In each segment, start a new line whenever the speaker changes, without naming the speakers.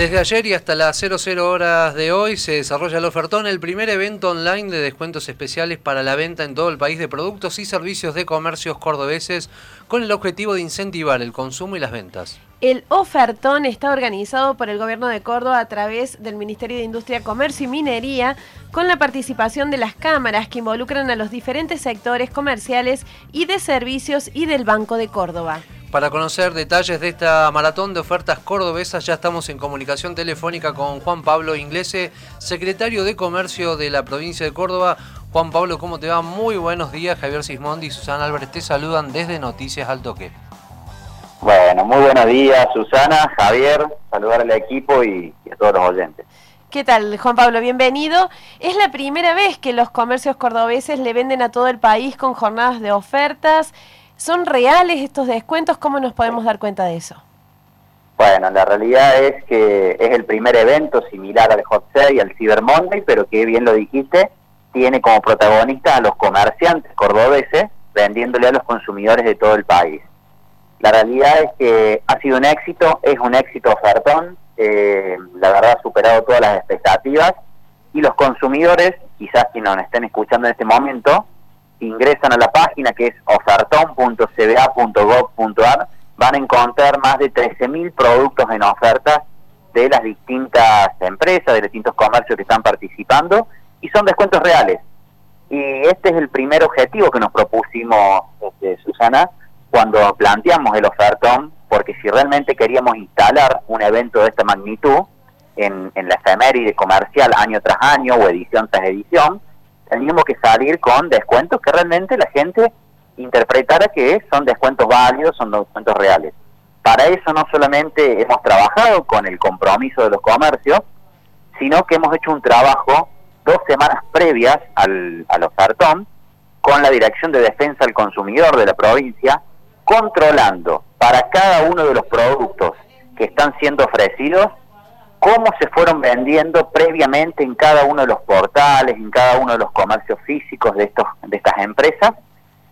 Desde ayer y hasta las 00 horas de hoy se desarrolla el ofertón, el primer evento online de descuentos especiales para la venta en todo el país de productos y servicios de comercios cordobeses con el objetivo de incentivar el consumo y las ventas.
El ofertón está organizado por el Gobierno de Córdoba a través del Ministerio de Industria, Comercio y Minería, con la participación de las cámaras que involucran a los diferentes sectores comerciales y de servicios y del Banco de Córdoba.
Para conocer detalles de esta maratón de ofertas cordobesas ya estamos en comunicación telefónica con Juan Pablo Inglese, secretario de Comercio de la provincia de Córdoba. Juan Pablo, ¿cómo te va? Muy buenos días. Javier Sismondi y Susana Álvarez te saludan desde Noticias al Toque.
Bueno, muy buenos días Susana, Javier, saludar al equipo y, y a todos los oyentes.
¿Qué tal, Juan Pablo? Bienvenido. Es la primera vez que los comercios cordobeses le venden a todo el país con jornadas de ofertas. ¿Son reales estos descuentos? ¿Cómo nos podemos dar cuenta de eso?
Bueno, la realidad es que es el primer evento similar al Hot Sale y al Cyber Monday, pero que bien lo dijiste, tiene como protagonista a los comerciantes cordobeses vendiéndole a los consumidores de todo el país. La realidad es que ha sido un éxito, es un éxito ofertón, eh, la verdad ha superado todas las expectativas y los consumidores, quizás si nos estén escuchando en este momento, ingresan a la página que es ofertón.cba.gov.ar, van a encontrar más de 13.000 productos en ofertas de las distintas empresas, de distintos comercios que están participando, y son descuentos reales. Y este es el primer objetivo que nos propusimos, este, Susana, cuando planteamos el ofertón, porque si realmente queríamos instalar un evento de esta magnitud en, en la efeméride comercial año tras año o edición tras edición, teníamos que salir con descuentos que realmente la gente interpretara que son descuentos válidos, son descuentos reales. Para eso no solamente hemos trabajado con el compromiso de los comercios, sino que hemos hecho un trabajo dos semanas previas al, al ofertón con la Dirección de Defensa al Consumidor de la provincia, controlando para cada uno de los productos que están siendo ofrecidos cómo se fueron vendiendo previamente en cada uno de los portales, en cada uno de los comercios físicos de estos de estas empresas,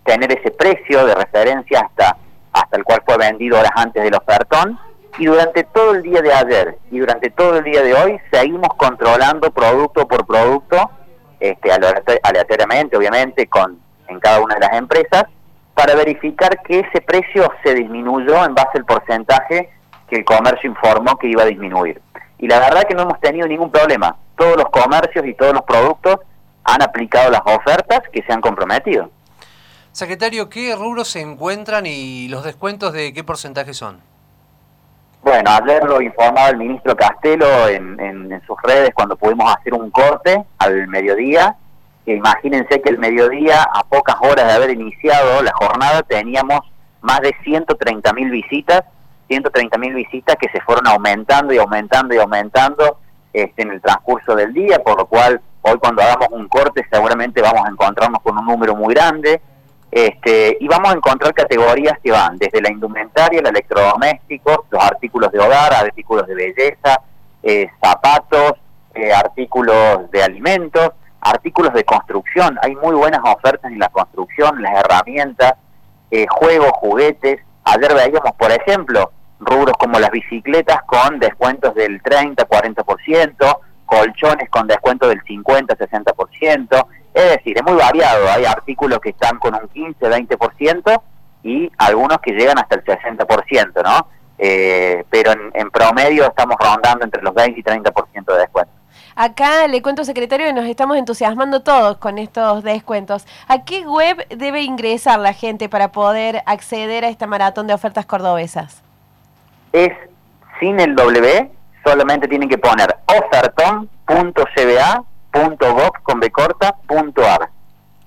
tener ese precio de referencia hasta hasta el cual fue vendido horas antes del ofertón. Y durante todo el día de ayer y durante todo el día de hoy seguimos controlando producto por producto, este aleatoriamente obviamente con en cada una de las empresas para verificar que ese precio se disminuyó en base al porcentaje que el comercio informó que iba a disminuir y la verdad que no hemos tenido ningún problema. Todos los comercios y todos los productos han aplicado las ofertas que se han comprometido.
Secretario, ¿qué rubros se encuentran y los descuentos de qué porcentaje son?
Bueno, ayer lo informaba el ministro Castelo en, en, en sus redes cuando pudimos hacer un corte al mediodía. Que imagínense que el mediodía, a pocas horas de haber iniciado la jornada, teníamos más de 130 mil visitas 130 mil visitas que se fueron aumentando y aumentando y aumentando este, en el transcurso del día, por lo cual hoy cuando hagamos un corte seguramente vamos a encontrarnos con un número muy grande este, y vamos a encontrar categorías que van desde la indumentaria, el electrodoméstico, los artículos de hogar, artículos de belleza, eh, zapatos, eh, artículos de alimentos, artículos de construcción. Hay muy buenas ofertas en la construcción, las herramientas, eh, juegos, juguetes. Ayer veíamos, por ejemplo, rubros como las bicicletas con descuentos del 30, 40%, colchones con descuento del 50, 60%, es decir, es muy variado, hay artículos que están con un 15, 20% y algunos que llegan hasta el 60%, ¿no? Eh, pero en, en, promedio estamos rondando entre los 20 y 30% de descuento.
Acá le cuento, secretario, que nos estamos entusiasmando todos con estos descuentos. ¿A qué web debe ingresar la gente para poder acceder a esta maratón de ofertas cordobesas?
Es sin el W, solamente tienen que poner oferton.cba.gov.ar.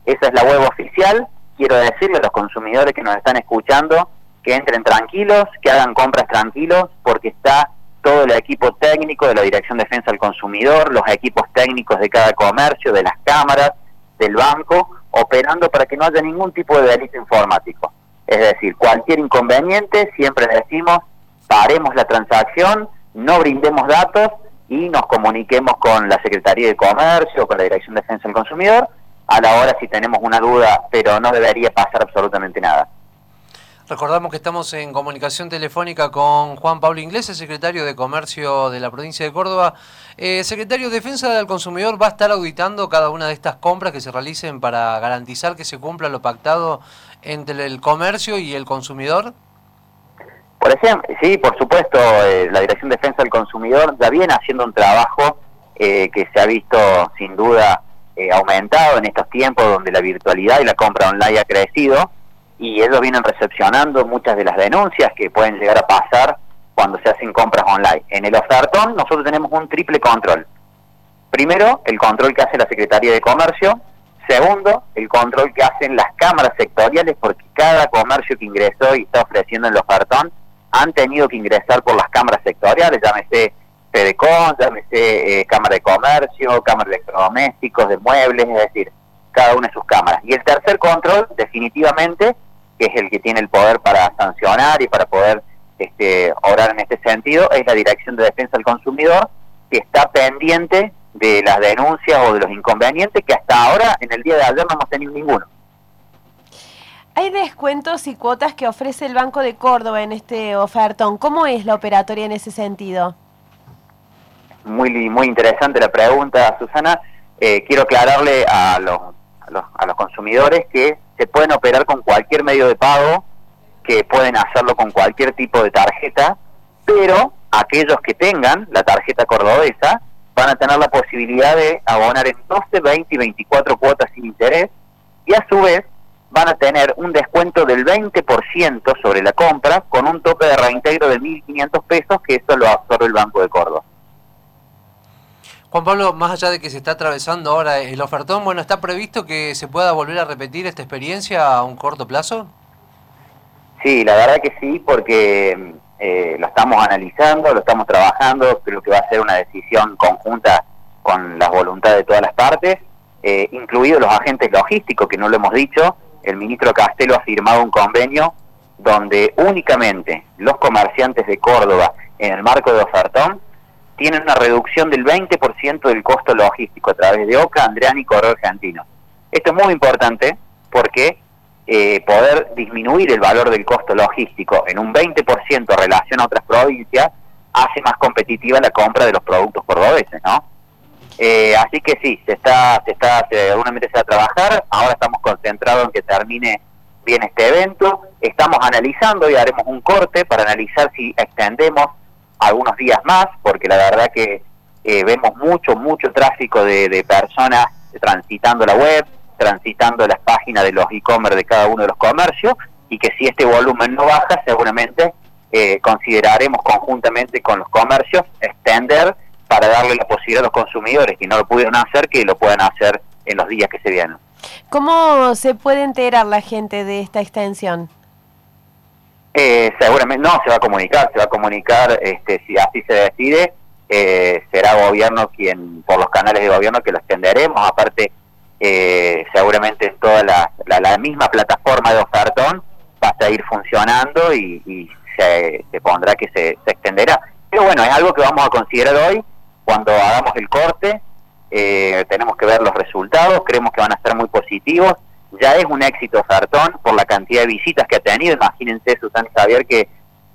Esa es la web oficial. Quiero decirle a los consumidores que nos están escuchando que entren tranquilos, que hagan compras tranquilos, porque está todo el equipo técnico de la Dirección de Defensa al Consumidor, los equipos técnicos de cada comercio, de las cámaras, del banco, operando para que no haya ningún tipo de delito informático. Es decir, cualquier inconveniente, siempre decimos, paremos la transacción, no brindemos datos y nos comuniquemos con la Secretaría de Comercio, con la Dirección de Defensa del Consumidor, a la hora si tenemos una duda, pero no debería pasar absolutamente nada.
Recordamos que estamos en comunicación telefónica con Juan Pablo Inglés, secretario de Comercio de la provincia de Córdoba. Eh, secretario de Defensa del Consumidor va a estar auditando cada una de estas compras que se realicen para garantizar que se cumpla lo pactado entre el comercio y el consumidor.
Por ejemplo, sí, por supuesto, eh, la Dirección de Defensa del Consumidor ya viene haciendo un trabajo eh, que se ha visto sin duda aumentado en estos tiempos donde la virtualidad y la compra online ha crecido y ellos vienen recepcionando muchas de las denuncias que pueden llegar a pasar cuando se hacen compras online. En el ofertón nosotros tenemos un triple control. Primero, el control que hace la Secretaría de Comercio. Segundo, el control que hacen las cámaras sectoriales, porque cada comercio que ingresó y está ofreciendo el ofertón han tenido que ingresar por las cámaras sectoriales, llámese Fedecon, llámese eh, Cámara de Comercio, Cámara de Electrodomésticos, de Muebles, es decir, cada una de sus cámaras. Y el tercer control, definitivamente, que es el que tiene el poder para sancionar y para poder este, orar en este sentido, es la Dirección de Defensa del Consumidor, que está pendiente de las denuncias o de los inconvenientes que hasta ahora, en el día de ayer, no hemos tenido ninguno.
Hay descuentos y cuotas que ofrece el Banco de Córdoba en este ofertón. ¿Cómo es la operatoria en ese sentido?
Muy, muy interesante la pregunta, Susana. Eh, quiero aclararle a los, a los, a los consumidores que se pueden operar con cualquier medio de pago, que pueden hacerlo con cualquier tipo de tarjeta, pero aquellos que tengan la tarjeta cordobesa van a tener la posibilidad de abonar en 12, 20 y 24 cuotas sin interés y a su vez van a tener un descuento del 20% sobre la compra con un tope de reintegro de 1.500 pesos que eso lo absorbe el Banco de Córdoba.
Juan Pablo, más allá de que se está atravesando ahora el ofertón, bueno, ¿está previsto que se pueda volver a repetir esta experiencia a un corto plazo?
Sí, la verdad que sí, porque eh, lo estamos analizando, lo estamos trabajando, creo que va a ser una decisión conjunta con la voluntad de todas las partes, eh, incluidos los agentes logísticos, que no lo hemos dicho, el ministro Castelo ha firmado un convenio donde únicamente los comerciantes de Córdoba, en el marco de ofertón, tienen una reducción del 20% del costo logístico a través de OCA, Andrean y Correo Argentino. Esto es muy importante porque eh, poder disminuir el valor del costo logístico en un 20% en relación a otras provincias hace más competitiva la compra de los productos cordobeses, ¿no? Eh, así que sí, se está, se está, se, alguna se va a trabajar, ahora estamos concentrados en que termine bien este evento, estamos analizando y haremos un corte para analizar si extendemos algunos días más, porque la verdad que eh, vemos mucho, mucho tráfico de, personas transitando la web, transitando las páginas de los e-commerce de cada uno de los comercios, y que si este volumen no baja, seguramente eh, consideraremos conjuntamente con los comercios extender para darle la posibilidad a los consumidores que no lo pudieron hacer, que lo puedan hacer en los días que se vienen.
¿Cómo se puede enterar la gente de esta extensión?
Eh, seguramente no, se va a comunicar, se va a comunicar, este, si así se decide, eh, será gobierno quien, por los canales de gobierno que lo extenderemos, aparte eh, seguramente en toda la, la, misma plataforma de ofertón va a seguir funcionando y, se, pondrá que se, se, extenderá. Pero bueno, es algo que vamos a considerar hoy cuando hagamos el corte, eh, tenemos que ver los resultados, creemos que van a ser muy positivos ya es un éxito Sartón por la cantidad de visitas que ha tenido. Imagínense, Susana Javier, que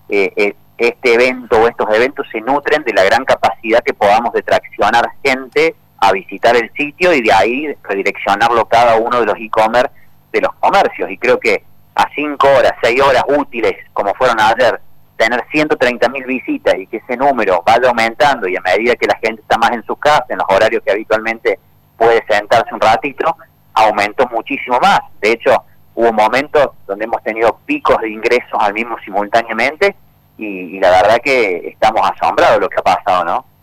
eh, eh, este evento o estos eventos se nutren de la gran capacidad que podamos de traccionar gente a visitar el sitio y de ahí redireccionarlo cada uno de los e-commerce de los comercios. Y creo que a cinco horas, seis horas útiles, como fueron ayer, tener 130 mil visitas y que ese número vaya aumentando y a medida que la gente está más en su casa, en los horarios que habitualmente puede sentarse un ratito, aumentó muchísimo más. De hecho, hubo momentos donde hemos tenido picos de ingresos al mismo simultáneamente y, y la verdad que estamos asombrados de lo que ha pasado, ¿no?